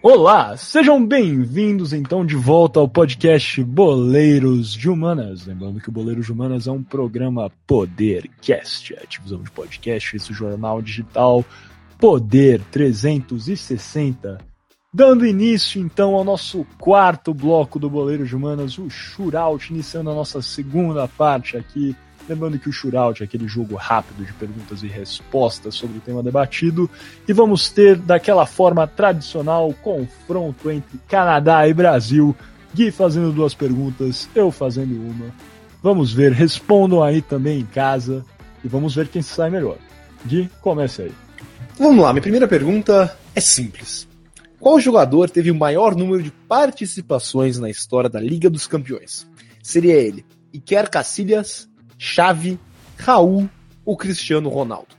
Olá, sejam bem-vindos então de volta ao podcast Boleiros de Humanas. Lembrando que o Boleiros de Humanas é um programa Podercast, a divisão de podcast, esse jornal digital Poder 360. Dando início então ao nosso quarto bloco do Boleiros de Humanas, o Shootout, iniciando a nossa segunda parte aqui Lembrando que o Shootout é aquele jogo rápido de perguntas e respostas sobre o tema debatido. E vamos ter, daquela forma tradicional, confronto entre Canadá e Brasil. Gui fazendo duas perguntas, eu fazendo uma. Vamos ver, respondam aí também em casa. E vamos ver quem sai melhor. Gui, comece aí. Vamos lá, minha primeira pergunta é simples. Qual jogador teve o maior número de participações na história da Liga dos Campeões? Seria ele Iker Casillas, Chave, Raul ou Cristiano Ronaldo?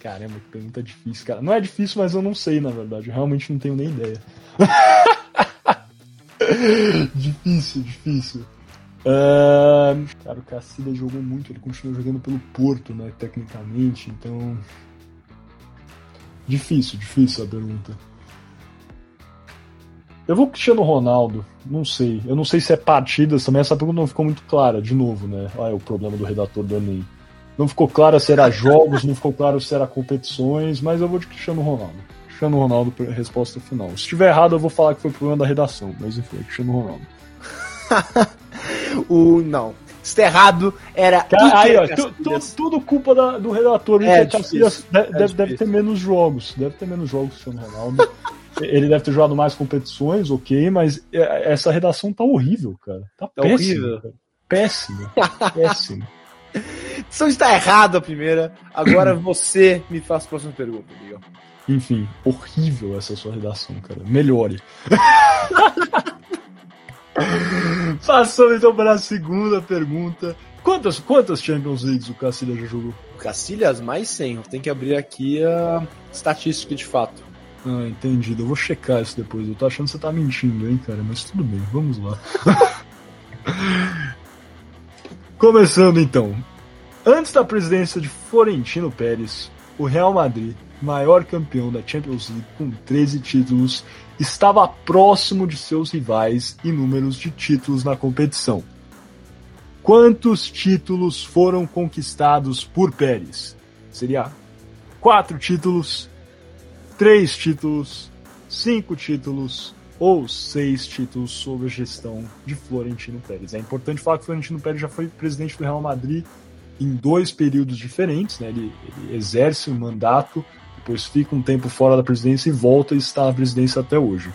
Caramba, que pergunta difícil, cara. Não é difícil, mas eu não sei, na verdade. Eu realmente não tenho nem ideia. difícil, difícil. Uh, cara, o Cacilha jogou muito, ele continua jogando pelo Porto, né, tecnicamente, então... Difícil, difícil a pergunta. Eu vou Cristiano Ronaldo, não sei. Eu não sei se é partidas também, essa pergunta não ficou muito clara, de novo, né? Olha o problema do redator do Enem. Não ficou claro se era jogos, não ficou claro se era competições, mas eu vou de Cristiano Ronaldo. Cristiano Ronaldo, resposta final. Se estiver errado, eu vou falar que foi problema da redação, mas enfim, é Cristiano Ronaldo. o, não. Se errado, era. Cara, aí, ó, tu, tu, tudo culpa da, do redator. É, difícil, deve, é deve, ter menos jogos. Deve ter menos jogos, Cristiano Ronaldo. Ele deve ter jogado mais competições, ok, mas é, essa redação tá horrível, cara. Tá, tá péssimo. Horrível. Cara. Péssimo. péssimo. Então está errado a primeira. Agora você me faz a próxima pergunta, Miguel. Enfim, horrível essa sua redação, cara. Melhore. Passando então para a segunda pergunta. Quantas, quantas Champions Leagues o Cacilhas já jogou? O Cacilhas mais 100. Tem que abrir aqui a estatística de fato. Ah, entendido. Eu vou checar isso depois. Eu tô achando que você tá mentindo, hein, cara? Mas tudo bem, vamos lá. Começando então. Antes da presidência de Florentino Pérez, o Real Madrid, maior campeão da Champions League com 13 títulos, estava próximo de seus rivais em números de títulos na competição. Quantos títulos foram conquistados por Pérez? Seria quatro títulos, três títulos, cinco títulos ou seis títulos sob a gestão de Florentino Pérez. É importante falar que Florentino Pérez já foi presidente do Real Madrid em dois períodos diferentes, né? ele, ele exerce o um mandato, depois fica um tempo fora da presidência e volta e está na presidência até hoje.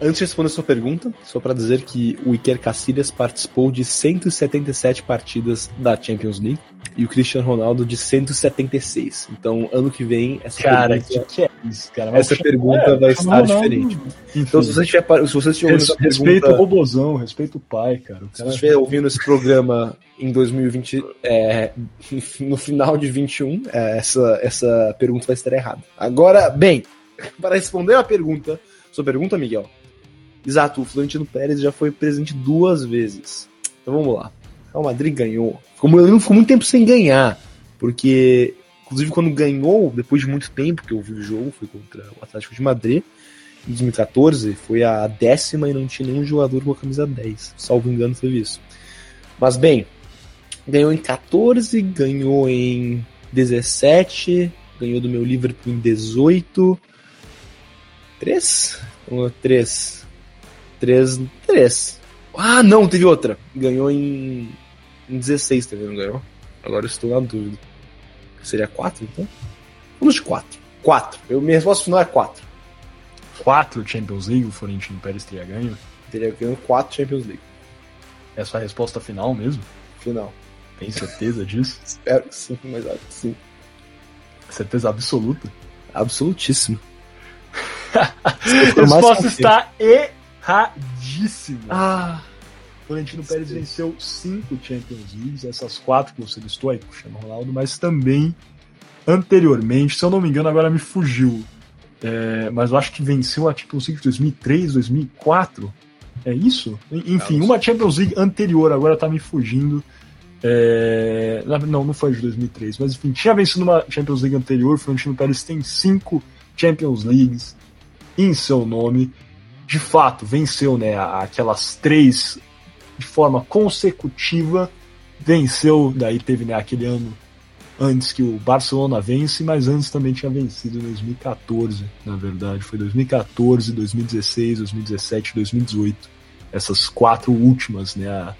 Antes de responder a sua pergunta, só para dizer que o Iker Casillas participou de 177 partidas da Champions League e o Cristiano Ronaldo de 176. Então, ano que vem, essa cara, pergunta, que é isso, cara? essa pergunta é, vai estar Ronaldo, diferente. Enfim. Então, se você estiver, se você respeito pergunta, o robozão, respeito o pai, cara. O cara se você estiver ouvindo esse programa em 2020, é, no final de 21, é, essa, essa pergunta vai estar errada. Agora, bem, para responder a pergunta, sua pergunta, Miguel. Exato, o Florentino Pérez já foi presidente duas vezes. Então vamos lá. O Madrid ganhou. Ficou, ele não ficou muito tempo sem ganhar. Porque, inclusive, quando ganhou, depois de muito tempo que eu vi o jogo, foi contra o Atlético de Madrid, em 2014, foi a décima e não tinha nenhum jogador com a camisa 10. Salvo engano, foi isso. Mas, bem, ganhou em 14, ganhou em 17, ganhou do meu Liverpool em 18. 3? 3. 3. 3. Ah, não, teve outra. Ganhou em em 16 também não ganhou. Agora eu estou na dúvida. Seria 4 então? Vamos de 4. 4. Eu, minha resposta final é 4. 4 Champions League o Florentino Pérez teria ganho? Teria ganho 4 Champions League. É a sua resposta final mesmo? Final. Tem certeza disso? Espero que sim, mas acho que sim. Certeza absoluta? Absolutíssimo. a resposta está erradíssima. Ah. Florentino Pérez venceu cinco Champions Leagues, essas quatro que você listou aí, Cristiano Ronaldo, mas também anteriormente, se eu não me engano, agora me fugiu. É, mas eu acho que venceu a Champions League de 2003, 2004. É isso? Enfim, uma Champions League anterior, agora tá me fugindo. É, não, não foi de 2003, mas enfim, tinha vencido uma Champions League anterior. Florentino Pérez tem cinco Champions Leagues. em seu nome. De fato, venceu né, aquelas três de forma consecutiva. Venceu, daí teve né, aquele ano antes que o Barcelona vence, mas antes também tinha vencido em 2014, na verdade. Foi 2014, 2016, 2017, 2018. Essas quatro últimas, né? A,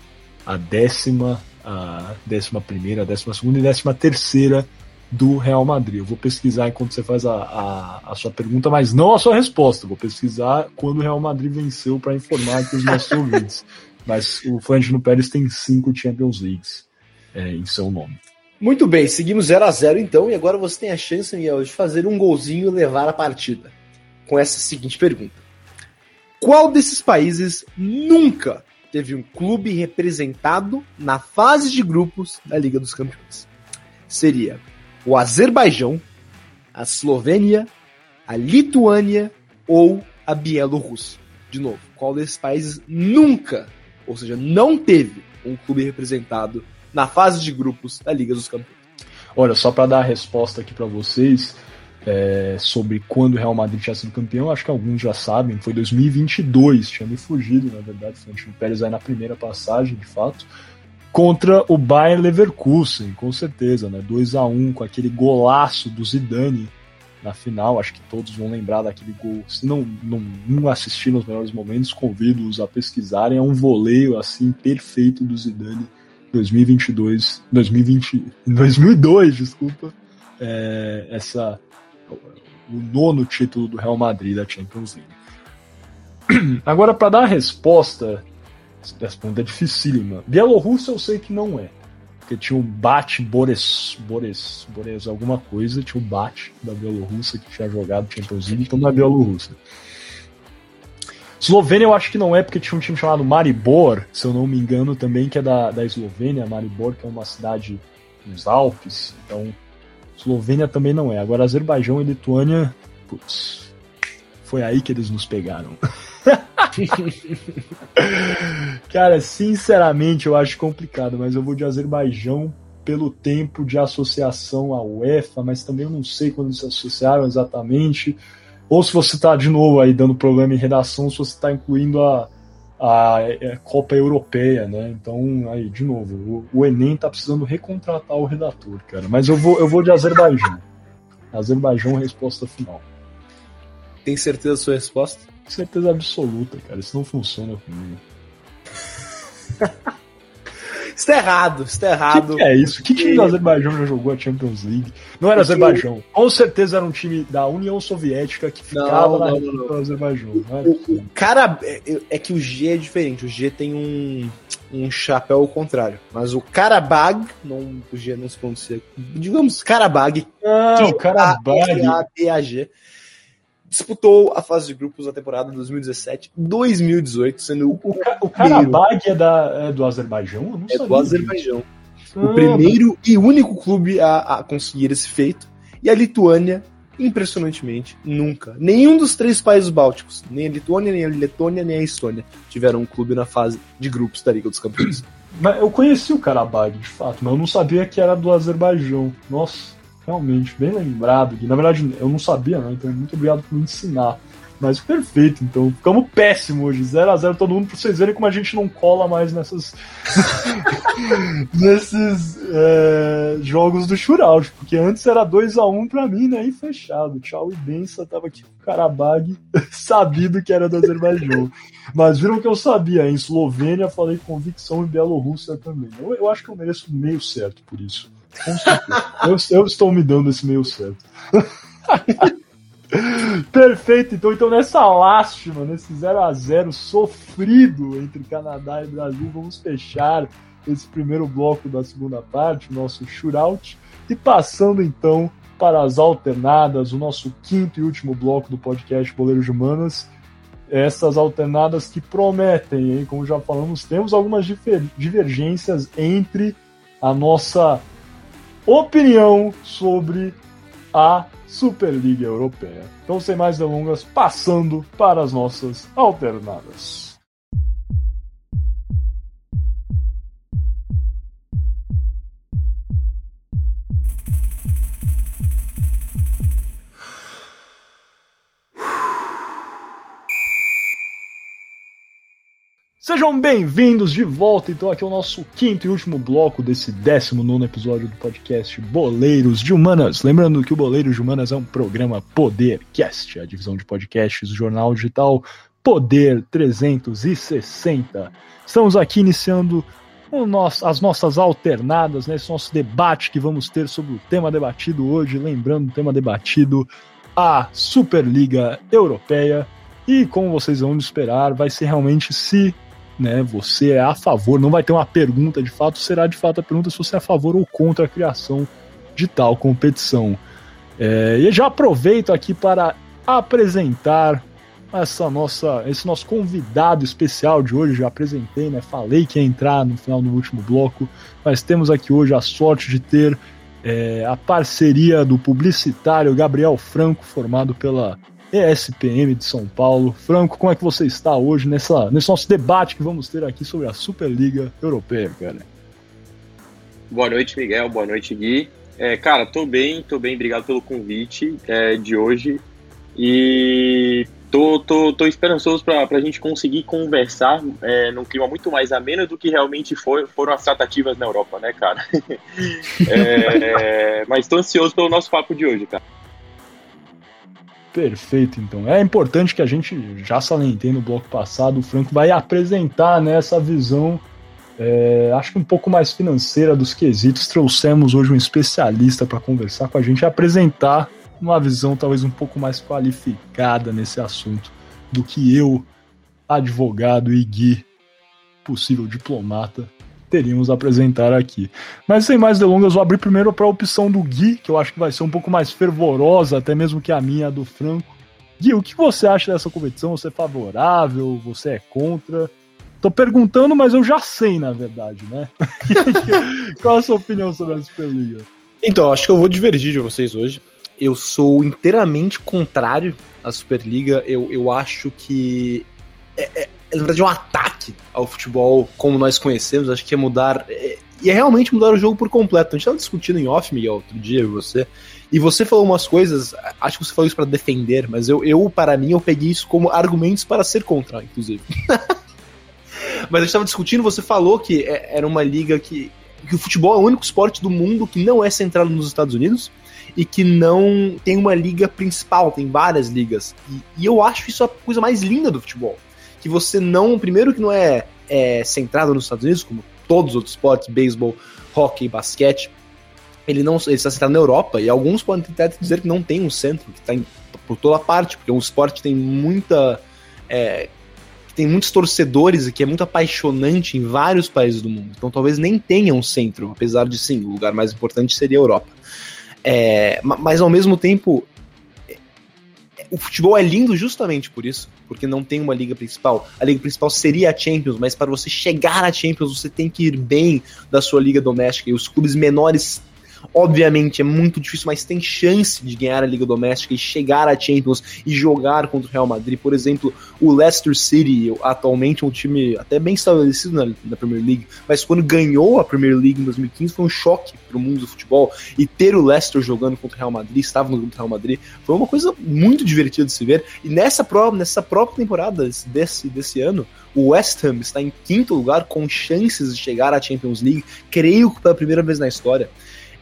a décima, a décima primeira, a décima segunda e décima terceira do Real Madrid. Eu vou pesquisar enquanto você faz a, a, a, sua pergunta, mas não a sua resposta. Vou pesquisar quando o Real Madrid venceu para informar aqui os nossos ouvintes. Mas o Florentino Pérez tem cinco Champions Leagues é, em seu nome. Muito bem, seguimos 0 a 0 então, e agora você tem a chance, Miguel, de fazer um golzinho e levar a partida. Com essa seguinte pergunta: Qual desses países nunca teve um clube representado na fase de grupos da Liga dos Campeões? Seria o Azerbaijão, a Eslovênia, a Lituânia ou a Bielorrússia? De novo, qual desses países nunca, ou seja, não teve um clube representado na fase de grupos da Liga dos Campeões. Olha, só para dar a resposta aqui para vocês é, sobre quando o Real Madrid tinha sido campeão, acho que alguns já sabem, foi 2022, tinha me fugido, na verdade, foi o Pérez aí na primeira passagem, de fato, contra o Bayern Leverkusen, com certeza, né? 2 a 1 com aquele golaço do Zidane na final, acho que todos vão lembrar daquele gol. Se não, não, não assistiram os melhores momentos, convido-os a pesquisarem, é um voleio assim perfeito do Zidane 2022, 2020, 2002, desculpa, é, essa o nono título do Real Madrid da Champions League. Agora, para dar a resposta, essa pergunta é dificílima. Bielorrússia eu sei que não é. Porque tinha um Bate Boris, Boris, Boris alguma coisa, tinha um Bate da Bielorrússia que tinha jogado Champions League, então não é Bielorrússia. Eslovênia eu acho que não é, porque tinha um time chamado Maribor, se eu não me engano, também, que é da, da Eslovênia. Maribor, que é uma cidade nos Alpes. Então, Eslovênia também não é. Agora, Azerbaijão e Lituânia, putz, foi aí que eles nos pegaram. Cara, sinceramente, eu acho complicado, mas eu vou de Azerbaijão pelo tempo de associação à UEFA, mas também eu não sei quando se associaram exatamente ou se você está de novo aí dando problema em redação, se você está incluindo a, a, a, Copa Europeia, né? Então, aí, de novo, o, o Enem está precisando recontratar o redator, cara. Mas eu vou, eu vou de Azerbaijão. Azerbaijão, resposta final. Tem certeza da sua resposta? Certeza absoluta, cara. Isso não funciona comigo. Isso tá errado, isso tá errado. Que, que é isso? Que time do Azerbaijão já jogou a Champions League? Não era Azerbaijão. Com certeza era um time da União Soviética que ficava não, não, não, no Azerbaijão. O, o, cara, é, é, que o G é diferente. O G tem um, um chapéu ao contrário. Mas o Karabag, não, o G não se pronuncia. Digamos Karabag. Ah, o Karabag. A-B-A-G disputou a fase de grupos da temporada 2017-2018, sendo o, o, o Karabag é, da, é do Azerbaijão? é do Azerbaijão. Ah, o primeiro e único clube a, a conseguir esse feito. E a Lituânia, impressionantemente, nunca. Nenhum dos três países bálticos, nem a Lituânia, nem a Letônia, nem a Estônia, tiveram um clube na fase de grupos da Liga dos Campeões. Mas eu conheci o Karabag, de fato, mas eu não sabia que era do Azerbaijão. Nossa. Realmente, bem lembrado. Na verdade, eu não sabia, né? Então, muito obrigado por me ensinar. Mas perfeito, então ficamos péssimo hoje. 0 a 0 todo mundo, pra vocês verem como a gente não cola mais nessas. nesses é, jogos do shootout. Porque antes era 2 a 1 pra mim, né? E fechado. Tchau e benção. Tava aqui com o Karabag, sabido que era do Azerbaijão. Mas viram que eu sabia. Em Eslovênia, falei convicção e Bielorrússia também. Eu, eu acho que eu mereço meio certo por isso. Eu, eu estou me dando esse meio certo. Perfeito, então, então nessa lástima, nesse 0 a 0 sofrido entre Canadá e Brasil, vamos fechar esse primeiro bloco da segunda parte, o nosso shootout, e passando então para as alternadas, o nosso quinto e último bloco do podcast Boleiros Humanas. Essas alternadas que prometem, hein? como já falamos, temos algumas divergências entre a nossa opinião sobre a Superliga Europeia. Então, sem mais delongas, passando para as nossas alternadas. Sejam bem-vindos de volta, então, aqui é o nosso quinto e último bloco desse 19 episódio do podcast Boleiros de Humanas. Lembrando que o Boleiros de Humanas é um programa Podercast, a divisão de podcasts jornal digital Poder 360. Estamos aqui iniciando nosso, as nossas alternadas, nesse né, nosso debate que vamos ter sobre o tema debatido hoje. Lembrando, o tema debatido, a Superliga Europeia. E como vocês vão esperar, vai ser realmente se né, você é a favor, não vai ter uma pergunta de fato, será de fato a pergunta se você é a favor ou contra a criação de tal competição. É, e já aproveito aqui para apresentar essa nossa, esse nosso convidado especial de hoje. Já apresentei, né? Falei que ia entrar no final do último bloco, mas temos aqui hoje a sorte de ter é, a parceria do publicitário Gabriel Franco, formado pela ESPM de São Paulo. Franco, como é que você está hoje nessa, nesse nosso debate que vamos ter aqui sobre a Superliga Europeia, cara? Boa noite, Miguel. Boa noite, Gui. É, cara, tô bem, tô bem, obrigado pelo convite é, de hoje. E tô, tô, tô esperançoso para a gente conseguir conversar é, num clima muito mais ameno do que realmente foi, foram as tratativas na Europa, né, cara? é, mas tô ansioso pelo nosso papo de hoje, cara. Perfeito, então. É importante que a gente, já salientei no bloco passado, o Franco vai apresentar né, essa visão, é, acho que um pouco mais financeira dos quesitos. Trouxemos hoje um especialista para conversar com a gente e apresentar uma visão talvez um pouco mais qualificada nesse assunto do que eu, advogado e Gui, possível diplomata, teríamos a apresentar aqui. Mas sem mais delongas, vou abrir primeiro para a opção do Gui, que eu acho que vai ser um pouco mais fervorosa, até mesmo que a minha, a do Franco. Gui, o que você acha dessa competição? Você é favorável? Você é contra? Tô perguntando, mas eu já sei, na verdade, né? Qual a sua opinião sobre a Superliga? Então, acho que eu vou divergir de vocês hoje. Eu sou inteiramente contrário à Superliga. Eu, eu acho que é, é, na verdade, um ataque ao futebol como nós conhecemos. Acho que é mudar. É, e é realmente mudar o jogo por completo. A gente estava discutindo em off, Miguel, outro dia, você. E você falou umas coisas, acho que você falou isso para defender, mas eu, eu, para mim, eu peguei isso como argumentos para ser contra, inclusive. mas a gente estava discutindo, você falou que é, era uma liga que, que o futebol é o único esporte do mundo que não é centrado nos Estados Unidos e que não tem uma liga principal, tem várias ligas. E, e eu acho isso a coisa mais linda do futebol que você não. Primeiro, que não é, é centrado nos Estados Unidos, como todos os outros esportes, beisebol, hockey, basquete. Ele não ele está centrado na Europa, e alguns podem até dizer que não tem um centro, que está por toda parte, porque é um esporte tem muita. É, tem muitos torcedores e que é muito apaixonante em vários países do mundo. Então talvez nem tenha um centro, apesar de sim, o lugar mais importante seria a Europa. É, mas ao mesmo tempo, o futebol é lindo justamente por isso, porque não tem uma liga principal. A liga principal seria a Champions, mas para você chegar à Champions, você tem que ir bem da sua liga doméstica e os clubes menores Obviamente é muito difícil, mas tem chance de ganhar a Liga Doméstica e chegar à Champions e jogar contra o Real Madrid. Por exemplo, o Leicester City, atualmente um time até bem estabelecido na, na Premier League, mas quando ganhou a Premier League em 2015 foi um choque para o mundo do futebol. E ter o Leicester jogando contra o Real Madrid, estava no grupo do Real Madrid, foi uma coisa muito divertida de se ver. E nessa, prova, nessa própria temporada desse, desse ano, o West Ham está em quinto lugar com chances de chegar à Champions League, creio que pela primeira vez na história.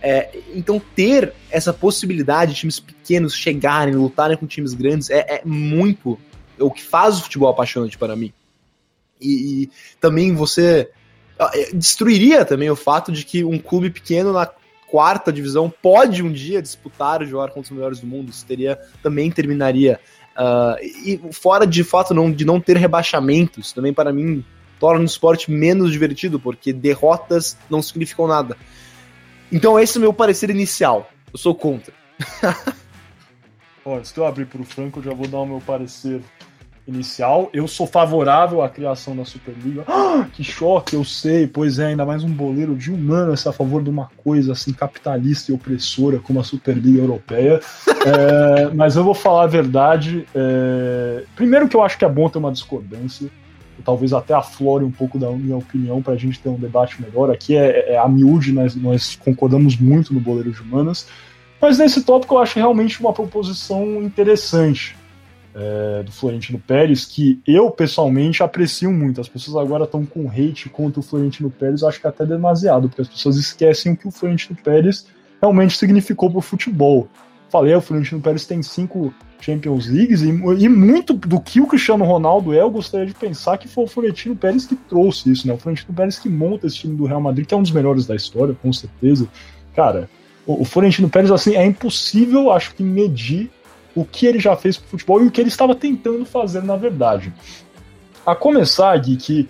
É, então, ter essa possibilidade de times pequenos chegarem, lutarem com times grandes, é, é muito o que faz o futebol apaixonante para mim. E, e, também você é, destruiria também o fato de que um clube pequeno na quarta divisão pode um dia disputar e jogar contra os melhores do mundo. Isso teria também terminaria. Uh, e fora de fato não, de não ter rebaixamentos, também para mim torna o esporte menos divertido, porque derrotas não significam nada. Então esse é o meu parecer inicial. Eu sou contra. Antes que eu abrir para o Franco, eu já vou dar o meu parecer inicial. Eu sou favorável à criação da Superliga. Ah, que choque, eu sei. Pois é, ainda mais um boleiro de humanas a favor de uma coisa assim capitalista e opressora como a Superliga Europeia. é, mas eu vou falar a verdade. É... Primeiro que eu acho que é bom ter uma discordância talvez até aflore um pouco da minha opinião para a gente ter um debate melhor. Aqui é, é a miúde, nós, nós concordamos muito no Boleiro de Humanas, mas nesse tópico eu acho realmente uma proposição interessante. é, do Florentino Pérez, que eu pessoalmente aprecio muito. As pessoas agora estão com hate contra o Florentino Pérez, acho que até demasiado, porque as pessoas esquecem o que o Florentino Pérez realmente significou para o futebol. Falei, o Florentino Pérez tem cinco Champions Leagues e, e, muito do que o Cristiano Ronaldo é, eu gostaria de pensar que foi o Florentino Pérez que trouxe isso, né? O Florentino Pérez que monta esse time do Real Madrid, que é um dos melhores da história, com certeza. Cara, o, o Florentino Pérez, assim, é impossível, acho que, medir o que ele já fez pro futebol e o que ele estava tentando fazer, na verdade. A começar, Gui, que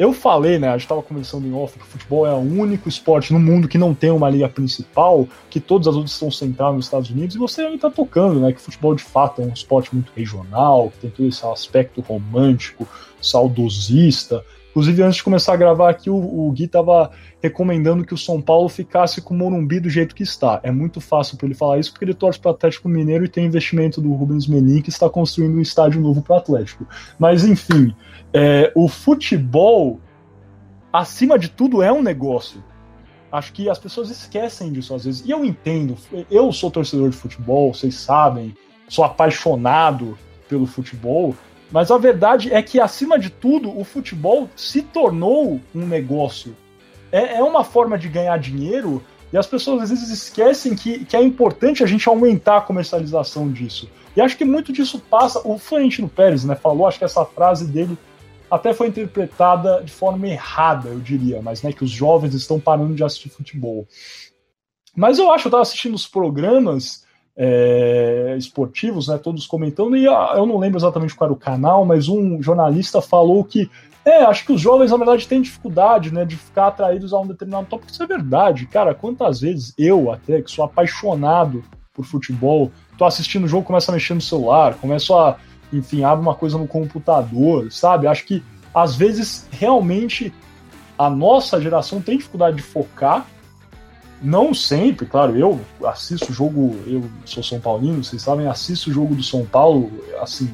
eu falei, né? A gente estava conversando em off que o futebol é o único esporte no mundo que não tem uma liga principal, que todas as outras estão centradas nos Estados Unidos, e você ainda está tocando, né? Que o futebol de fato é um esporte muito regional, que tem todo esse aspecto romântico, saudosista. Inclusive, antes de começar a gravar aqui, o, o Gui estava recomendando que o São Paulo ficasse com o Morumbi do jeito que está. É muito fácil para ele falar isso, porque ele torce para o Atlético Mineiro e tem investimento do Rubens Menin, que está construindo um estádio novo para o Atlético. Mas, enfim, é, o futebol, acima de tudo, é um negócio. Acho que as pessoas esquecem disso às vezes. E eu entendo, eu sou torcedor de futebol, vocês sabem, sou apaixonado pelo futebol, mas a verdade é que, acima de tudo, o futebol se tornou um negócio. É, é uma forma de ganhar dinheiro e as pessoas às vezes esquecem que, que é importante a gente aumentar a comercialização disso. E acho que muito disso passa. O Florentino Pérez né, falou, acho que essa frase dele até foi interpretada de forma errada, eu diria, mas né, que os jovens estão parando de assistir futebol. Mas eu acho, eu estava assistindo os programas é, esportivos, né, todos comentando, e ah, eu não lembro exatamente qual era o canal, mas um jornalista falou que é, acho que os jovens, na verdade, têm dificuldade, né, de ficar atraídos a um determinado tópico. Isso é verdade, cara. Quantas vezes eu, até, que sou apaixonado por futebol, tô assistindo o jogo, começo a mexer no celular, começo a, enfim, abro uma coisa no computador, sabe? Acho que, às vezes, realmente, a nossa geração tem dificuldade de focar não sempre, claro, eu assisto o jogo, eu sou São Paulino, vocês sabem, assisto o jogo do São Paulo, assim,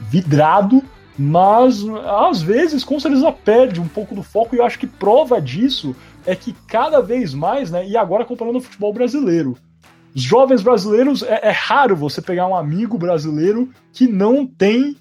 vidrado, mas às vezes com certeza perde um pouco do foco, e eu acho que prova disso é que cada vez mais, né, e agora comparando o futebol brasileiro, os jovens brasileiros, é, é raro você pegar um amigo brasileiro que não tem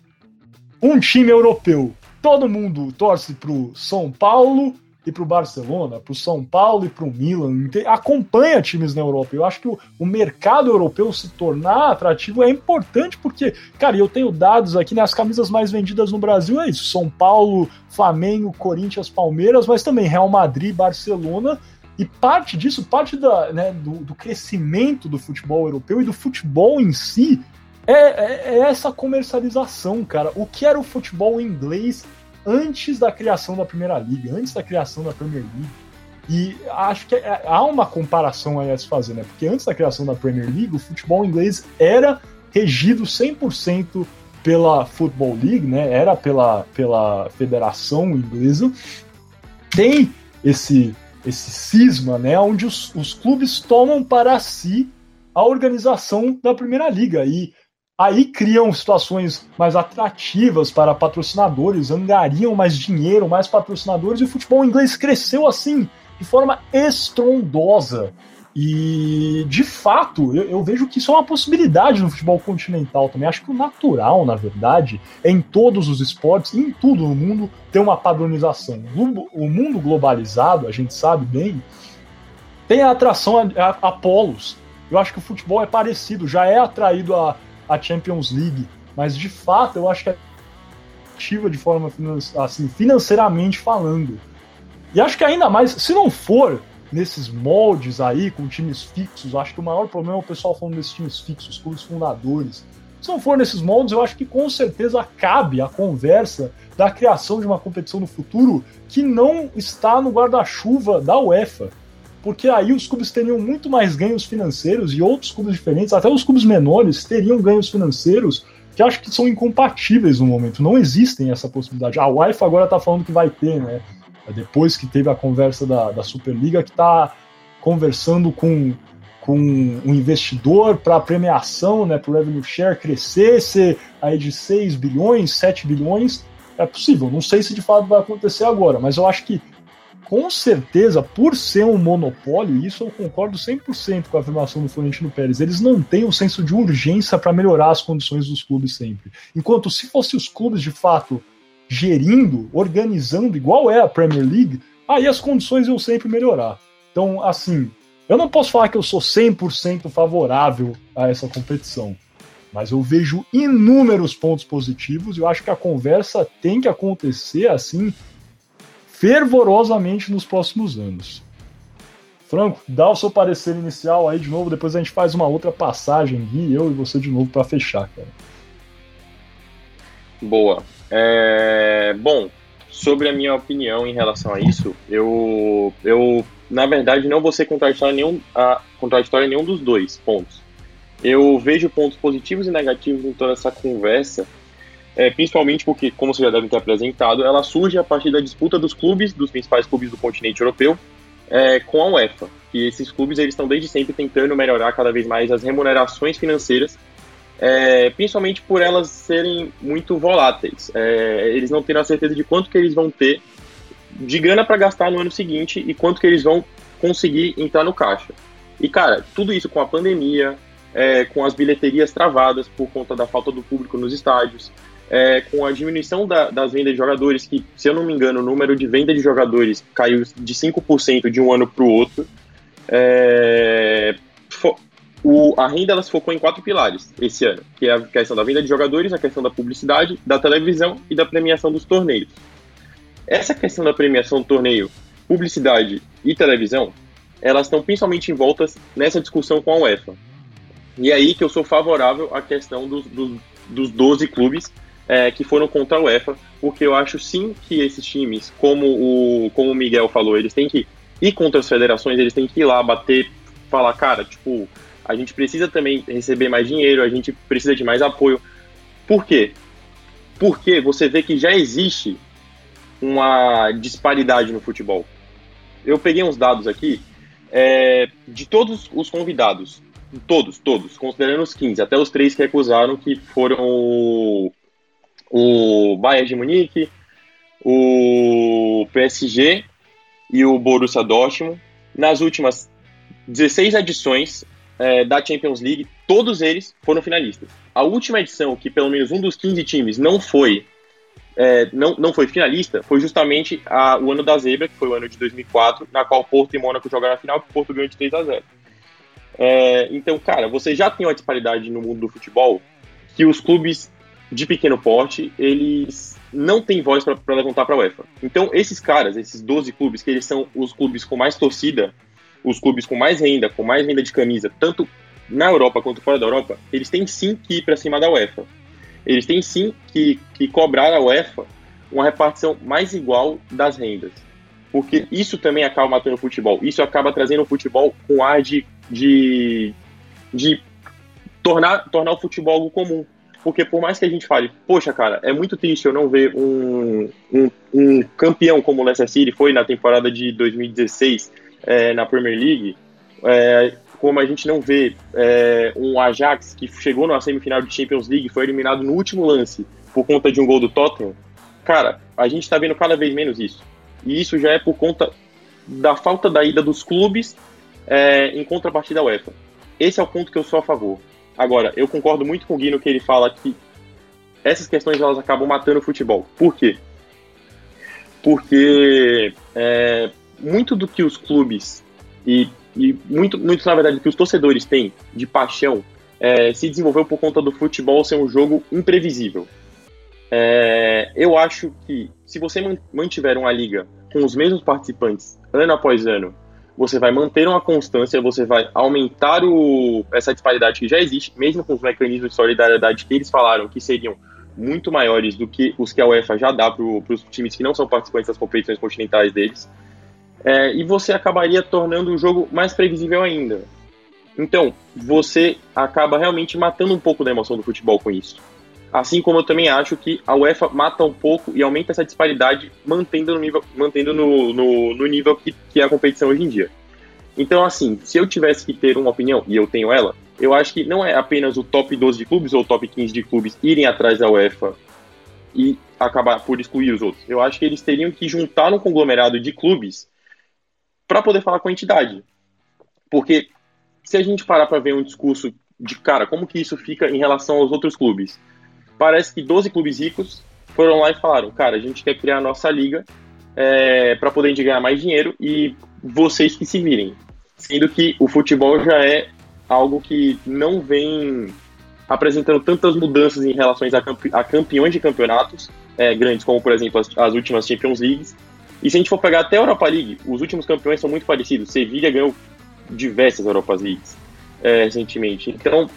um time europeu. Todo mundo torce pro São Paulo, e para o Barcelona, para o São Paulo e para o Milan, acompanha times na Europa. Eu acho que o, o, mercado europeu se tornar atrativo é importante porque, cara, eu tenho dados aqui, né, as camisas mais vendidas no Brasil é isso: São Paulo, Flamengo, Corinthians, Palmeiras, mas também Real Madrid, Barcelona. E parte disso, parte da, né, do, do crescimento do futebol europeu e do futebol em si, é, é, é essa comercialização, cara. O que era o futebol inglês antes da criação da Primeira Liga, antes da criação da Premier League. E acho que é, há uma comparação aí a se fazer, né? Porque antes da criação da Premier League, o futebol inglês era regido 100% pela Football League, né? Era pela, pela Federação Inglesa. Tem esse esse cisma, né, onde os, os clubes tomam para si a organização da Primeira Liga e Aí criam situações mais atrativas para patrocinadores, angariam mais dinheiro, mais patrocinadores, e o futebol inglês cresceu assim, de forma estrondosa. E, de fato, eu, eu, vejo que isso é uma possibilidade no futebol continental também. Acho que o natural, na verdade, é em todos os esportes, em tudo no mundo, ter uma padronização. O mundo globalizado, a gente sabe bem, tem a atração a, a, a polos. Eu acho que o futebol é parecido, já é atraído a a Champions League, mas de fato eu acho que é ativa de forma assim, financeiramente falando. E acho que ainda mais, se não for nesses moldes aí, com times fixos, acho que o maior problema é o pessoal falando desses times fixos, os fundadores. Se não for nesses moldes, eu acho que com certeza cabe a conversa da criação de uma competição no futuro que não está no guarda-chuva da UEFA porque aí os clubes teriam muito mais ganhos financeiros e outros clubes diferentes, até os clubes menores, teriam ganhos financeiros que acho que são incompatíveis no momento. Não existem essa possibilidade. A UEFA agora está falando que vai ter, né? Depois que teve a conversa da, da Superliga, que está conversando com, com um investidor para a premiação, né, para o revenue share crescer, ser aí de 6 bilhões, 7 bilhões. É possível, não sei se de fato vai acontecer agora, mas eu acho que com certeza, por ser um monopólio, isso eu concordo 100% com a afirmação do Florentino Pérez, eles não têm um senso de urgência para melhorar as condições dos clubes sempre. Enquanto se fossem os clubes de fato gerindo, organizando, igual é a Premier League, aí as condições iam sempre melhorar. Então, assim, eu não posso falar que eu sou 100% favorável a essa competição, mas eu vejo inúmeros pontos positivos e eu acho que a conversa tem que acontecer assim fervorosamente nos próximos anos. Franco, dá o seu parecer inicial aí de novo, depois a gente faz uma outra passagem, Gui, eu e você de novo para fechar, cara. Boa. É... Bom, sobre a minha opinião em relação a isso, eu, eu na verdade, não vou ser contraditório nenhum, a, contraditório nenhum dos dois pontos. Eu vejo pontos positivos e negativos em toda essa conversa, é, principalmente porque, como você já deve ter apresentado, ela surge a partir da disputa dos clubes, dos principais clubes do continente europeu, é, com a UEFA. E esses clubes eles estão desde sempre tentando melhorar cada vez mais as remunerações financeiras, é, principalmente por elas serem muito voláteis. É, eles não têm a certeza de quanto que eles vão ter de grana para gastar no ano seguinte e quanto que eles vão conseguir entrar no caixa. E cara, tudo isso com a pandemia, é, com as bilheterias travadas por conta da falta do público nos estádios, é, com a diminuição da, das vendas de jogadores, que, se eu não me engano, o número de venda de jogadores caiu de 5% de um ano para o outro. É, o, a renda ela se focou em quatro pilares esse ano, que é a questão da venda de jogadores, a questão da publicidade, da televisão e da premiação dos torneios. Essa questão da premiação do torneio, publicidade e televisão, elas estão principalmente envoltas nessa discussão com a UEFA. E é aí que eu sou favorável à questão dos, dos, dos 12 clubes é, que foram contra a UEFA, porque eu acho sim que esses times, como o, como o Miguel falou, eles têm que ir contra as federações, eles têm que ir lá bater, falar, cara, tipo, a gente precisa também receber mais dinheiro, a gente precisa de mais apoio. Por quê? Porque você vê que já existe uma disparidade no futebol. Eu peguei uns dados aqui é, de todos os convidados, todos, todos, considerando os 15, até os três que recusaram, que foram o Bayern de Munique, o PSG e o Borussia Dortmund. Nas últimas 16 edições é, da Champions League, todos eles foram finalistas. A última edição, que pelo menos um dos 15 times não foi é, não, não foi finalista, foi justamente a, o ano da zebra, que foi o ano de 2004, na qual Porto e Mônaco jogaram a final, que Porto ganhou de 3 a 0 é, Então, cara, você já tem uma disparidade no mundo do futebol que os clubes de pequeno porte, eles não têm voz para levantar para a UEFA. Então, esses caras, esses 12 clubes, que eles são os clubes com mais torcida, os clubes com mais renda, com mais venda de camisa, tanto na Europa quanto fora da Europa, eles têm sim que ir para cima da UEFA. Eles têm sim que, que cobrar a UEFA uma repartição mais igual das rendas. Porque isso também acaba matando o futebol. Isso acaba trazendo o futebol com ar de, de, de tornar, tornar o futebol algo comum. Porque por mais que a gente fale, poxa, cara, é muito triste eu não ver um, um, um campeão como o Leicester City foi na temporada de 2016 é, na Premier League, é, como a gente não vê é, um Ajax que chegou na semifinal de Champions League foi eliminado no último lance por conta de um gol do Tottenham, cara, a gente está vendo cada vez menos isso. E isso já é por conta da falta da ida dos clubes é, em contrapartida à UEFA. Esse é o ponto que eu sou a favor. Agora, eu concordo muito com o Guino que ele fala que essas questões elas acabam matando o futebol. Por quê? Porque é, muito do que os clubes e, e muito, muito, na verdade, do que os torcedores têm de paixão é, se desenvolveu por conta do futebol ser um jogo imprevisível. É, eu acho que se você mantiver uma liga com os mesmos participantes ano após ano você vai manter uma constância, você vai aumentar o, essa disparidade que já existe, mesmo com os mecanismos de solidariedade que eles falaram que seriam muito maiores do que os que a UEFA já dá para os times que não são participantes das competições continentais deles. É, e você acabaria tornando o jogo mais previsível ainda. Então, você acaba realmente matando um pouco da emoção do futebol com isso. Assim como eu também acho que a UEFA mata um pouco e aumenta essa disparidade, mantendo no nível, mantendo no, no, no nível que, que é a competição hoje em dia. Então, assim, se eu tivesse que ter uma opinião, e eu tenho ela, eu acho que não é apenas o top 12 de clubes ou o top 15 de clubes irem atrás da UEFA e acabar por excluir os outros. Eu acho que eles teriam que juntar um conglomerado de clubes para poder falar com a entidade. Porque se a gente parar para ver um discurso de cara, como que isso fica em relação aos outros clubes? Parece que 12 clubes ricos foram lá e falaram, cara, a gente quer criar a nossa liga é, para poder ganhar mais dinheiro e vocês que se virem. Sendo que o futebol já é algo que não vem apresentando tantas mudanças em relação a, campe a campeões de campeonatos é, grandes, como por exemplo as, as, últimas Champions Leagues. E se a gente for pegar até a Europa League, os últimos campeões são muito parecidos. Sevilha ganhou diversas Europa Leagues é, recentemente. Então,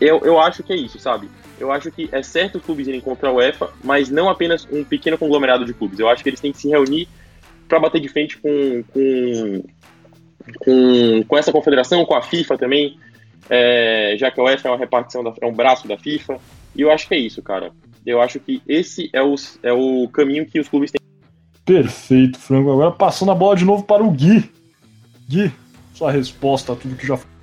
eu, eu acho que é isso, sabe? Eu acho que é certo os clubes irem contra a UEFA, mas não apenas um pequeno conglomerado de clubes. Eu acho que eles têm que se reunir para bater de frente com, com, com, com, essa confederação, com a FIFA também, é, já que a UEFA é uma repartição, da, é um braço da FIFA. E eu acho que é isso, cara. Eu acho que esse é o, é o caminho que os clubes têm. Perfeito, Franco. Agora passando a bola de novo para o Gui. Gui, sua resposta a tudo que já foi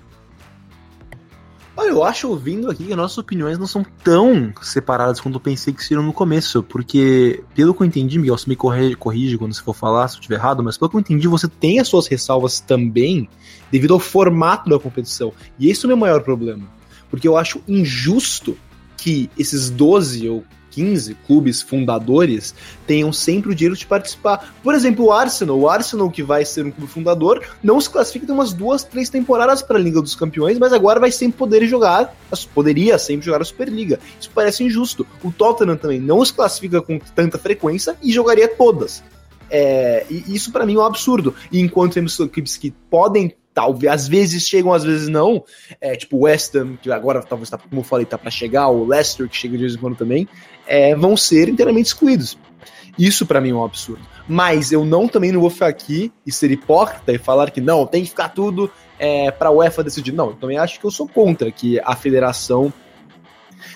Eu acho ouvindo aqui que nossas opiniões não são tão separadas quanto eu pensei que seriam no começo, porque, pelo que eu entendi, Miguel, você me corrige, corrige quando você for falar se eu estiver errado, mas pelo que eu entendi, você tem as suas ressalvas também devido ao formato da competição. E esse é o meu maior problema. Porque eu acho injusto que esses 12 ou 15 clubes fundadores tenham sempre o direito de participar. Por exemplo, o Arsenal, o Arsenal que vai ser um clube fundador, não se classifica tem umas duas, três temporadas para a Liga dos Campeões, mas agora vai sempre poder jogar, poderia sempre jogar a Superliga. Isso parece injusto. O Tottenham também não se classifica com tanta frequência e jogaria todas. É, isso para mim é um absurdo. E enquanto temos equipes que podem talvez às vezes chegam, às vezes não. É, tipo o West Ham, que agora talvez tá, como eu falei, tá para chegar, o Leicester que chega de vez em quando também, é, vão ser inteiramente excluídos. Isso para mim é um absurdo. Mas eu não também não vou ficar aqui e ser hipócrita e falar que não, tem que ficar tudo é, para a UEFA decidir. Não, eu também acho que eu sou contra que a federação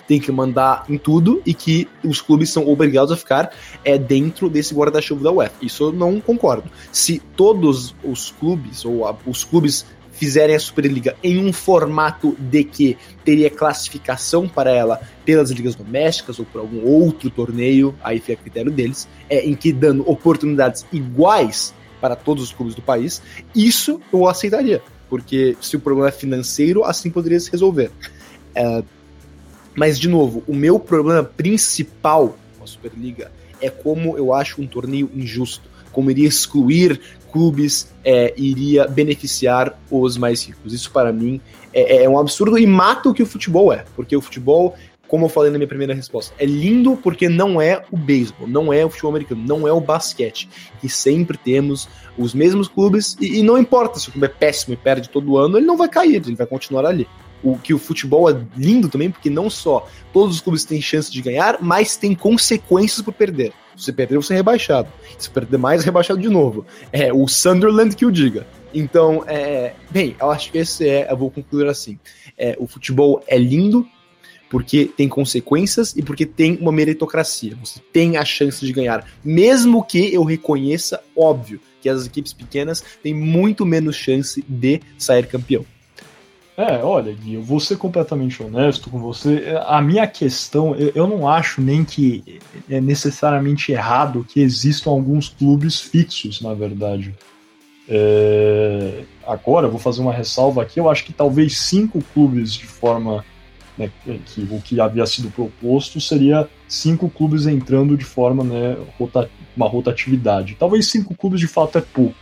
tem que mandar em tudo e que os clubes são obrigados a ficar é, dentro desse guarda-chuva da UEFA. Isso eu não concordo. Se todos os clubes, ou a, os clubes fizerem a Superliga em um formato de que teria classificação para ela pelas ligas domésticas ou por algum outro torneio, aí fica a critério deles, é, em que dando oportunidades iguais para todos os clubes do país, isso eu aceitaria, porque se o problema é financeiro, assim poderia se resolver. É, mas, de novo, o meu problema principal com a Superliga é como eu acho um torneio injusto, como iria excluir clubes, é, iria beneficiar os mais ricos. Isso, para mim, é, é um absurdo e mata o que o futebol é, porque o futebol como eu falei na minha primeira resposta, é lindo porque não é o beisebol, não é o futebol americano, não é o basquete. E sempre temos os mesmos clubes, e, e, não importa se o clube é péssimo e perde todo ano, ele não vai cair, ele vai continuar ali o que o futebol é lindo também, porque não só todos os clubes têm chance de ganhar, mas tem consequências por perder. Se perder, você é rebaixado. Se perder mais, é rebaixado de novo. É o Sunderland que o diga. Então, é, bem, eu acho que esse é, eu vou concluir assim. É, o futebol é lindo porque tem consequências e porque tem uma meritocracia. Você tem a chance de ganhar, mesmo que eu reconheça, óbvio, que as equipes pequenas têm muito menos chance de sair campeão. É, olha, Gui, eu vou ser completamente honesto com você. A minha questão, eu, eu não acho nem que é necessariamente errado que existam alguns clubes fixos, na verdade. É, agora, vou fazer uma ressalva aqui. Eu acho que talvez cinco clubes de forma. Né, que o que havia sido proposto seria cinco clubes entrando de forma, né, rota, uma rotatividade. Talvez cinco clubes de fato é pouco.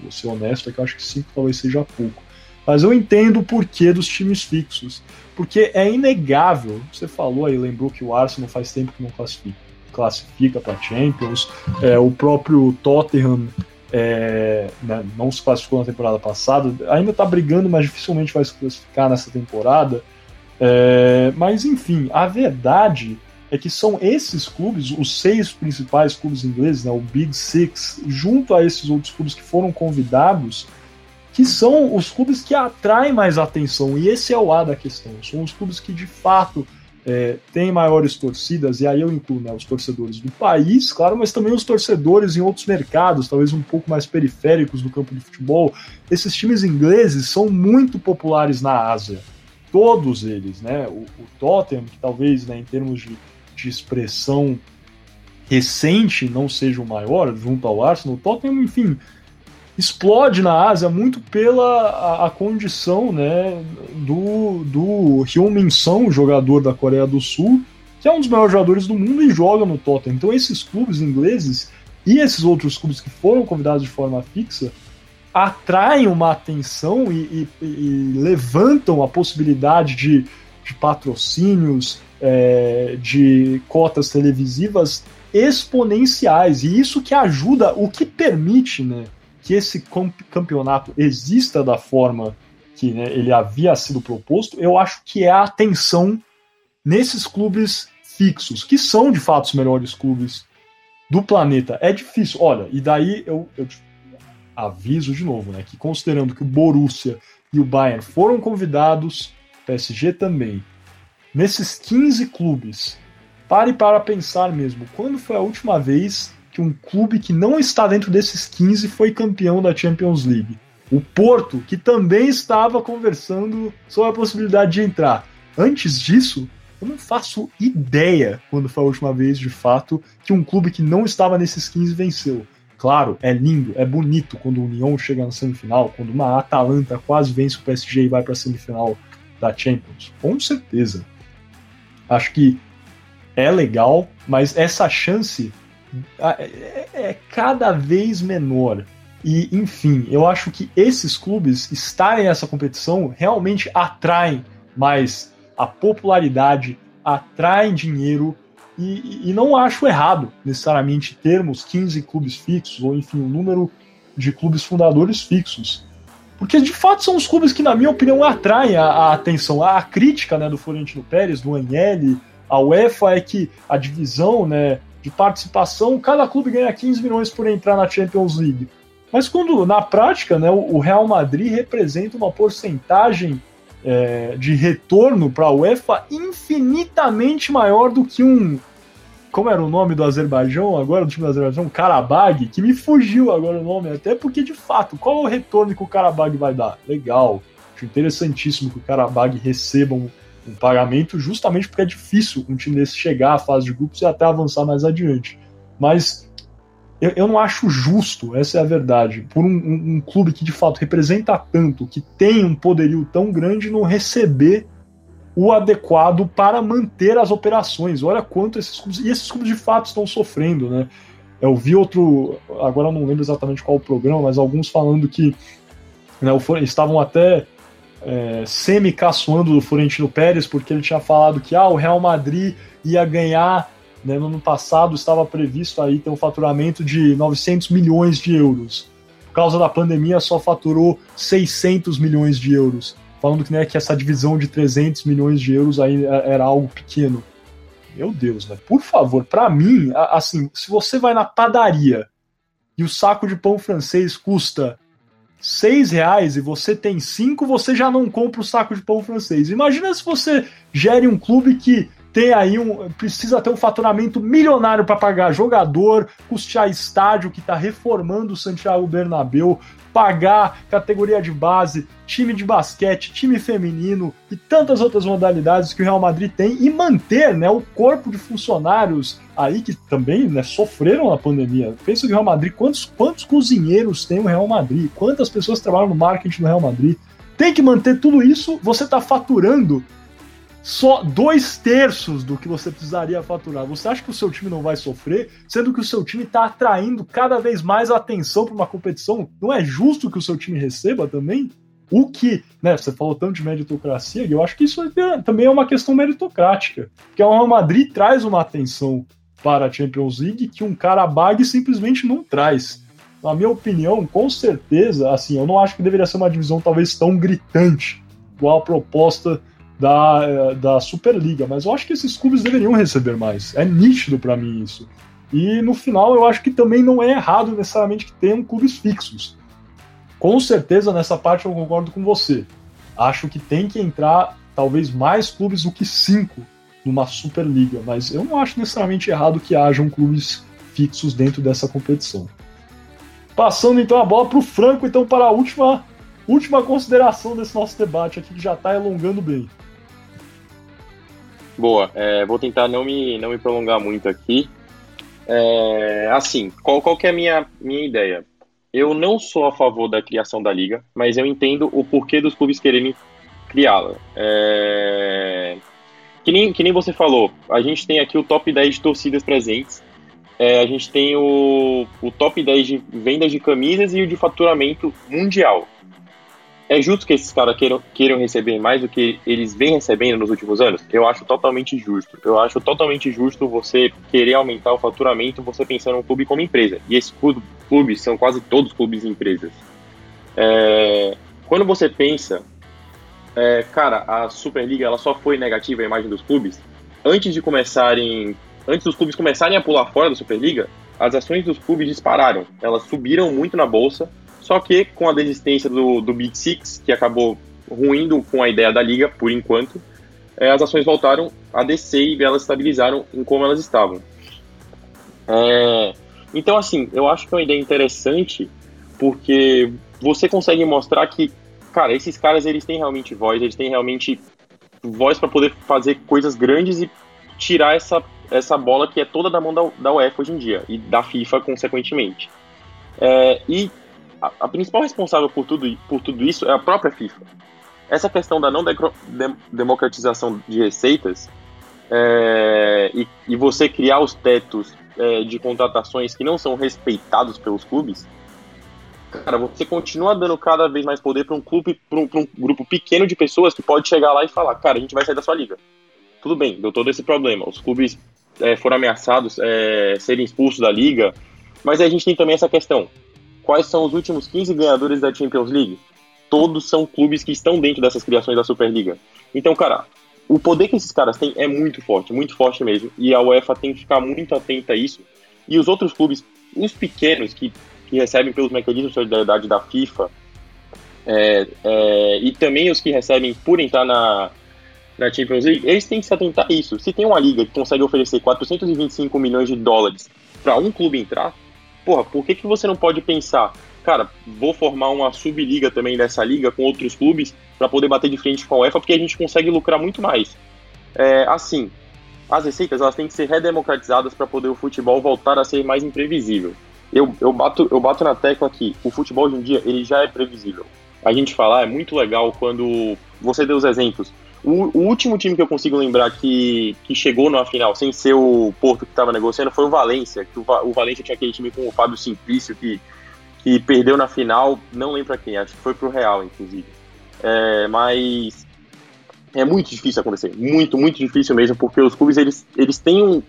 vou ser honesto, é que eu acho que cinco talvez seja pouco. Mas eu entendo o porquê dos times fixos. Porque é inegável. Você falou aí, lembrou que o Arsenal faz tempo que não classifica, classifica para Champions. É, o próprio Tottenham é, né, não se classificou na temporada passada. Ainda está brigando, mas dificilmente vai se classificar nessa temporada. É, mas enfim, a verdade é que são esses clubes, os seis principais clubes ingleses, né, o Big Six, junto a esses outros clubes que foram convidados, que são os clubes que atraem mais atenção. E esse é o A da questão. São os clubes que de fato é, têm maiores torcidas, e aí eu incluo né, os torcedores do país, claro, mas também os torcedores em outros mercados, talvez um pouco mais periféricos do campo de futebol. Esses times ingleses são muito populares na Ásia. Todos eles, né? O, o Tottenham, que talvez né, em termos de, de expressão recente não seja o maior, junto ao Arsenal, o Tottenham, enfim, explode na Ásia muito pela a, a condição né, do, do Hyun-Min Son, jogador da Coreia do Sul, que é um dos melhores jogadores do mundo e joga no Tottenham. Então esses clubes ingleses e esses outros clubes que foram convidados de forma fixa atraem uma atenção e, e, e levantam a possibilidade de, de patrocínios, é, de cotas televisivas exponenciais. E isso que ajuda, o que permite né, que esse campeonato exista da forma que né, ele havia sido proposto, eu acho que é a atenção nesses clubes fixos, que são de fato os melhores clubes do planeta. É difícil. Olha, e daí eu, eu aviso de novo, né, que considerando que o Borussia e o Bayern foram convidados, PSG também, nesses 15 clubes, pare para pensar mesmo, quando foi a última vez que um clube que não está dentro desses 15 foi campeão da Champions League? O Porto, que também estava conversando sobre a possibilidade de entrar. Antes disso, eu não faço ideia quando foi a última vez, de fato, que um clube que não estava nesses 15 venceu. Claro, é lindo, é bonito quando o União chega na semifinal, quando uma Atalanta quase vence o PSG e vai para a semifinal da Champions. Com certeza. Acho que é legal, mas essa chance é, é, é cada vez menor. E, enfim, eu acho que esses clubes estarem nessa competição realmente atraem mais a popularidade, atraem dinheiro e, e, não acho errado necessariamente termos 15 clubes fixos, ou enfim, um número de clubes fundadores fixos. Porque de fato são os clubes que, na minha opinião, atraem a, a atenção. A, a, crítica né, do Florentino Pérez, do Agnelli, a UEFA é que a divisão né, de participação, cada clube ganha 15 milhões por entrar na Champions League. Mas quando, na prática, né, o Real Madrid representa uma porcentagem é, de retorno para a UEFA infinitamente maior do que um. Como era o nome do Azerbaijão agora, do time do Azerbaijão? Karabag, que me fugiu agora o nome, até porque de fato, qual é o retorno que o Karabag vai dar? Legal, acho interessantíssimo que o Karabag receba um, um pagamento, justamente porque é difícil um time desse chegar à fase de grupos e até avançar mais adiante. Mas eu, eu não acho justo, essa é a verdade, por um, um, um, clube que de fato representa tanto, que tem um poderio tão grande, não receber o adequado para manter as operações. Olha quanto esses clubes. E esses clubes de fato estão sofrendo, né? Eu vi outro. Agora eu não lembro exatamente qual o programa, mas alguns falando que né, estavam até é, semi-caçoando do Florentino Pérez, porque ele tinha falado que ah, o Real Madrid ia ganhar né, no ano passado estava previsto aí ter um faturamento de 900 milhões de euros. Por causa da pandemia só faturou 600 milhões de euros. Falando que, né, que essa divisão de 300 milhões de euros aí é, era algo pequeno. Meu Deus, né? Por favor, para mim, assim, se você vai na padaria e o saco de pão francês custa seis reais e você tem cinco, você já não compra o saco de pão francês. Imagina se você gere um clube que ter aí um. Precisa ter um faturamento milionário para pagar jogador, custear estádio que está reformando o Santiago Bernabéu, pagar categoria de base, time de basquete, time feminino e tantas outras modalidades que o Real Madrid tem e manter né, o corpo de funcionários aí que também né, sofreram na pandemia. Pensa que o Real Madrid, quantos, quantos cozinheiros tem o Real Madrid? Quantas pessoas trabalham no marketing do Real Madrid? Tem que manter tudo isso, você está faturando só dois terços do que você precisaria faturar. Você acha que o seu time não vai sofrer, sendo que o seu time está atraindo cada vez mais atenção para uma competição? Não é justo que o seu time receba também? O que, né, você falou tanto de meritocracia, eu acho que isso é, também é uma questão meritocrática, porque o Real Madrid traz uma atenção para a Champions League que um cara bag simplesmente não traz. Na minha opinião, com certeza, assim, eu não acho que deveria ser uma divisão talvez tão gritante, igual a proposta da, da Superliga, mas eu acho que esses clubes deveriam receber mais. É nítido para mim isso. E no final eu acho que também não é errado necessariamente que tenham clubes fixos. Com certeza nessa parte eu concordo com você. Acho que tem que entrar talvez mais clubes do que cinco numa Superliga, mas eu não acho necessariamente errado que hajam clubes fixos dentro dessa competição. Passando então a bola para o Franco, então para a última última consideração desse nosso debate aqui que já está alongando bem. Boa, é, vou tentar não me, não me prolongar muito aqui. É, assim, qual, qual que é a minha, minha ideia? eu não sou a favor da criação da liga, mas eu entendo o porquê dos clubes quererem criá-la. É... Que, nem, que nem você falou, a gente tem aqui o top 10 de torcidas presentes, é, a gente tem o, o top 10 de vendas de camisas e o de faturamento mundial. É justo que esses caras queiram, queiram receber mais do que eles vêm recebendo nos últimos anos? Eu acho totalmente justo. Eu acho totalmente justo você querer aumentar o faturamento você pensando um clube como empresa. E esses clubes são quase todos clubes e empresas. É, quando você pensa, é, cara, a Superliga ela só foi negativa a imagem dos clubes antes de começarem, antes dos clubes começarem a pular fora da Superliga, as ações dos clubes dispararam. Elas subiram muito na bolsa só que com a desistência do, do Big Six, que acabou ruindo com a ideia da liga por enquanto, é, as ações voltaram a descer e elas estabilizaram em como elas estavam. É, então, assim, eu acho que é uma ideia interessante porque você consegue mostrar que, cara, esses caras eles têm realmente voz, eles têm realmente voz para poder fazer coisas grandes e tirar essa, essa bola que é toda da mão da, da UEFA hoje em dia e da FIFA, consequentemente. É, e a, a, principal responsável por tudo, por tudo isso é a própria FIFA. Essa questão da não de, de, democratização de receitas é, e, e, você criar os tetos é, de contratações que não são respeitados pelos clubes, cara, você continua dando cada vez mais poder para um clube, para um, um, grupo pequeno de pessoas que pode chegar lá e falar, cara, a gente vai sair da sua liga. Tudo bem, deu todo esse problema. Os clubes é, foram ameaçados é, serem expulsos da liga, mas a gente tem também essa questão quais são os últimos 15 ganhadores da Champions League? Todos são clubes que estão dentro dessas criações da Superliga. Então, cara, o poder que esses caras têm é muito forte, muito forte mesmo. E a UEFA tem que ficar muito atenta a isso. E os outros clubes, os pequenos, que, que recebem pelos mecanismos de solidariedade da FIFA, é, é, e também os que recebem por entrar na, na Champions League, eles têm que se atentar a isso. Se tem uma liga que consegue oferecer 425 milhões de dólares para um clube entrar, porra, por que, que você não pode pensar, cara, vou formar uma subliga também dessa liga com outros clubes para poder bater de frente com a UEFA, porque a gente consegue lucrar muito mais. É, assim, as receitas elas têm que ser redemocratizadas para poder o futebol voltar a ser mais imprevisível. Eu, eu, bato, eu bato na tecla aqui, o futebol hoje em dia ele já é previsível. A gente falar é muito legal quando você deu os exemplos. O, o, último time que eu consigo lembrar que, que chegou na final, sem ser o Porto que estava negociando, foi o Valência. Que o, o Valência tinha aquele time com o Fábio Simplício que, que perdeu na final, não lembro pra quem, acho que foi pro Real, inclusive. É, mas é muito difícil acontecer, muito, muito difícil mesmo, porque os clubes eles, eles têm um,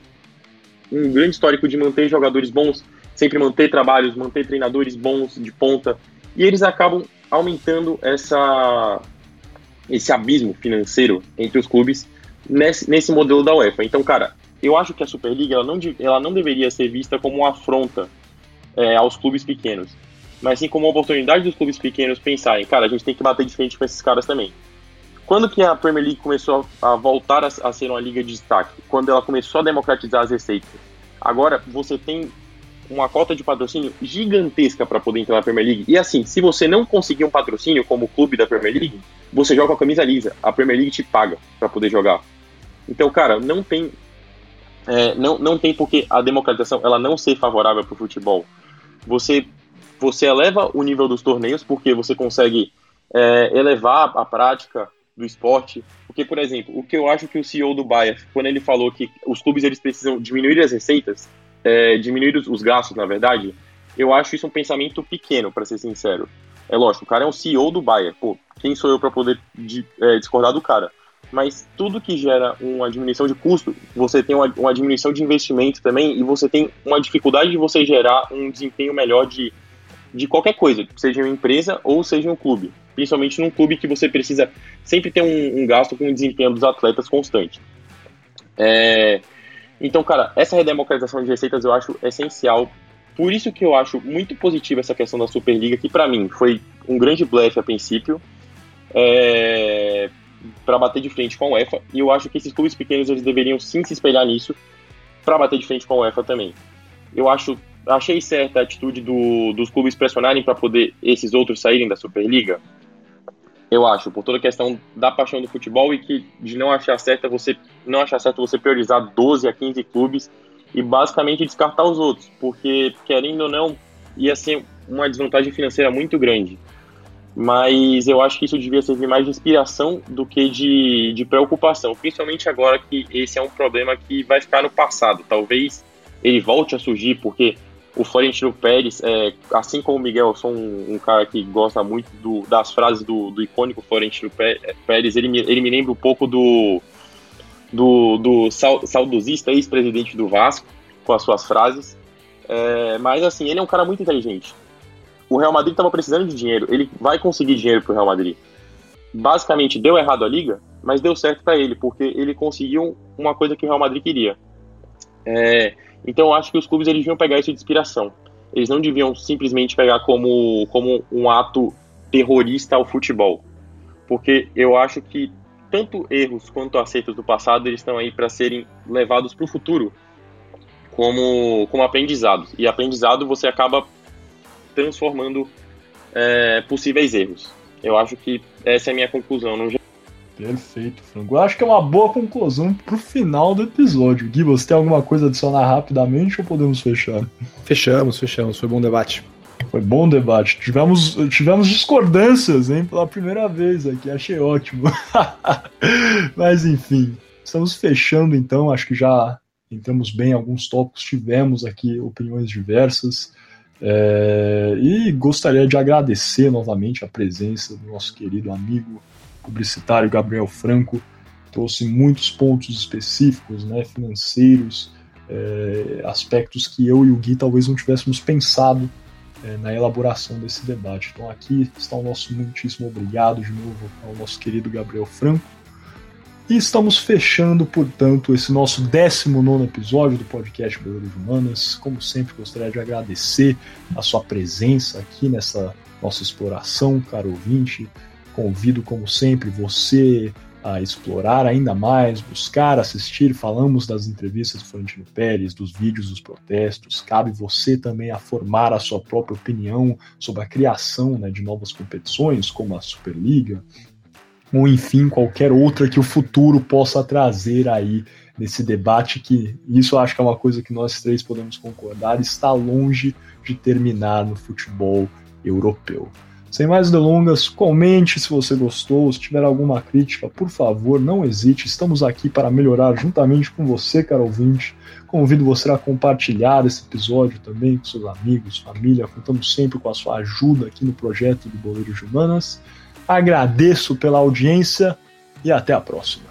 um grande histórico de manter jogadores bons, sempre manter trabalhos, manter treinadores bons de ponta, e eles acabam aumentando essa esse abismo financeiro entre os clubes nesse, nesse modelo da UEFA. Então, cara, eu acho que a Superliga ela não, ela não deveria ser vista como uma afronta é, aos clubes pequenos, mas sim como uma oportunidade dos clubes pequenos pensarem, cara, a gente tem que bater de frente com esses caras também. Quando que a Premier League começou a voltar a, a ser uma liga de destaque? Quando ela começou a democratizar as receitas. Agora você tem uma cota de patrocínio gigantesca para poder entrar na Premier League. E assim, se você não conseguir um patrocínio como clube da Premier League, você joga com a camisa lisa. A Premier League te paga para poder jogar. Então, cara, não tem é, não, não tem porque a democratização ela não ser favorável para o futebol. Você você eleva o nível dos torneios porque você consegue é, elevar a prática do esporte. Porque, por exemplo, o que eu acho que o CEO do Bayern, quando ele falou que os clubes eles precisam diminuir as receitas, é, diminuir os, os gastos, na verdade, eu acho isso um pensamento pequeno, para ser sincero. É lógico, o cara é um CEO do Bayern. Pô, quem sou eu para poder de, é, discordar do cara? Mas tudo que gera uma diminuição de custo, você tem uma, uma, diminuição de investimento também e você tem uma dificuldade de você gerar um desempenho melhor de, de qualquer coisa, seja uma empresa ou seja um clube. Principalmente num clube que você precisa sempre ter um, um gasto com o desempenho dos atletas constante. É, então, cara, essa redemocratização de receitas eu acho essencial. Por isso que eu acho muito positiva essa questão da Superliga, que para mim foi um grande blefe a princípio, é, para bater de frente com a UEFA. E eu acho que esses clubes pequenos eles deveriam sim se espelhar nisso para bater de frente com a UEFA também. Eu acho, achei certa a atitude do, dos clubes pressionarem para poder esses outros saírem da Superliga. Eu acho, por toda a questão da paixão do futebol e que de não achar certo você não achar certo você priorizar 12 a 15 clubes e basicamente descartar os outros, porque querendo ou não, ia ser uma desvantagem financeira muito grande. Mas eu acho que isso devia servir mais de inspiração do que de, de preocupação, principalmente agora que esse é um problema que vai ficar no passado. Talvez ele volte a surgir, porque o Florentino Pérez, é, assim como o Miguel, eu sou um, um cara que gosta muito do, das frases do, do, icônico Florentino Pérez, ele me, ele me lembra um pouco do, do, do saudosista ex-presidente do Vasco, com as suas frases. É, mas assim, ele é um cara muito inteligente o Real Madrid estava precisando de dinheiro, ele vai conseguir dinheiro para o Real Madrid. Basicamente, deu errado a liga, mas deu certo para ele, porque ele conseguiu uma coisa que o Real Madrid queria. É, então, eu acho que os clubes eles deviam pegar isso de inspiração. Eles não deviam simplesmente pegar como, como um ato terrorista ao futebol. Porque eu acho que tanto erros quanto acertos do passado eles estão aí para serem levados para o futuro como, como aprendizado. E aprendizado você acaba transformando é, possíveis erros. Eu acho que essa é a minha conclusão. Perfeito, Frango. Eu acho que é uma boa conclusão pro final do episódio. Gui, você tem alguma coisa a adicionar rapidamente ou podemos fechar? Fechamos, fechamos. Foi bom debate. Foi bom debate. Tivemos, tivemos discordâncias, hein? Pela primeira vez aqui. Achei ótimo. Mas enfim, estamos fechando então. Acho que já entramos bem em alguns tópicos. Tivemos aqui opiniões diversas. É, e gostaria de agradecer novamente a presença do nosso querido amigo publicitário Gabriel Franco. Trouxe muitos pontos específicos, né, financeiros, é, aspectos que eu e o Gui talvez não tivéssemos pensado é, na elaboração desse debate. Então aqui está o nosso muitíssimo obrigado de novo ao nosso querido Gabriel Franco. E estamos fechando, portanto, esse nosso 19 episódio do podcast Goleiros Humanas. Como sempre, gostaria de agradecer a sua presença aqui nessa nossa exploração, caro ouvinte. Convido, como sempre, você a explorar ainda mais, buscar, assistir. Falamos das entrevistas do Florentino Pérez, dos vídeos dos protestos. Cabe você também a formar a sua própria opinião sobre a criação né, de novas competições, como a Superliga, ou enfim qualquer outra que o futuro possa trazer aí nesse debate que isso acho que é uma coisa que nós três podemos concordar está longe de terminar no futebol europeu. Sem mais delongas, comente se você gostou, se tiver alguma crítica, por favor, não hesite, estamos aqui para melhorar juntamente com você, caro ouvinte. Convido você a compartilhar esse episódio também com seus amigos, família, contamos sempre com a sua ajuda aqui no projeto do Boleiros de Humanas. Agradeço pela audiência e até a próxima.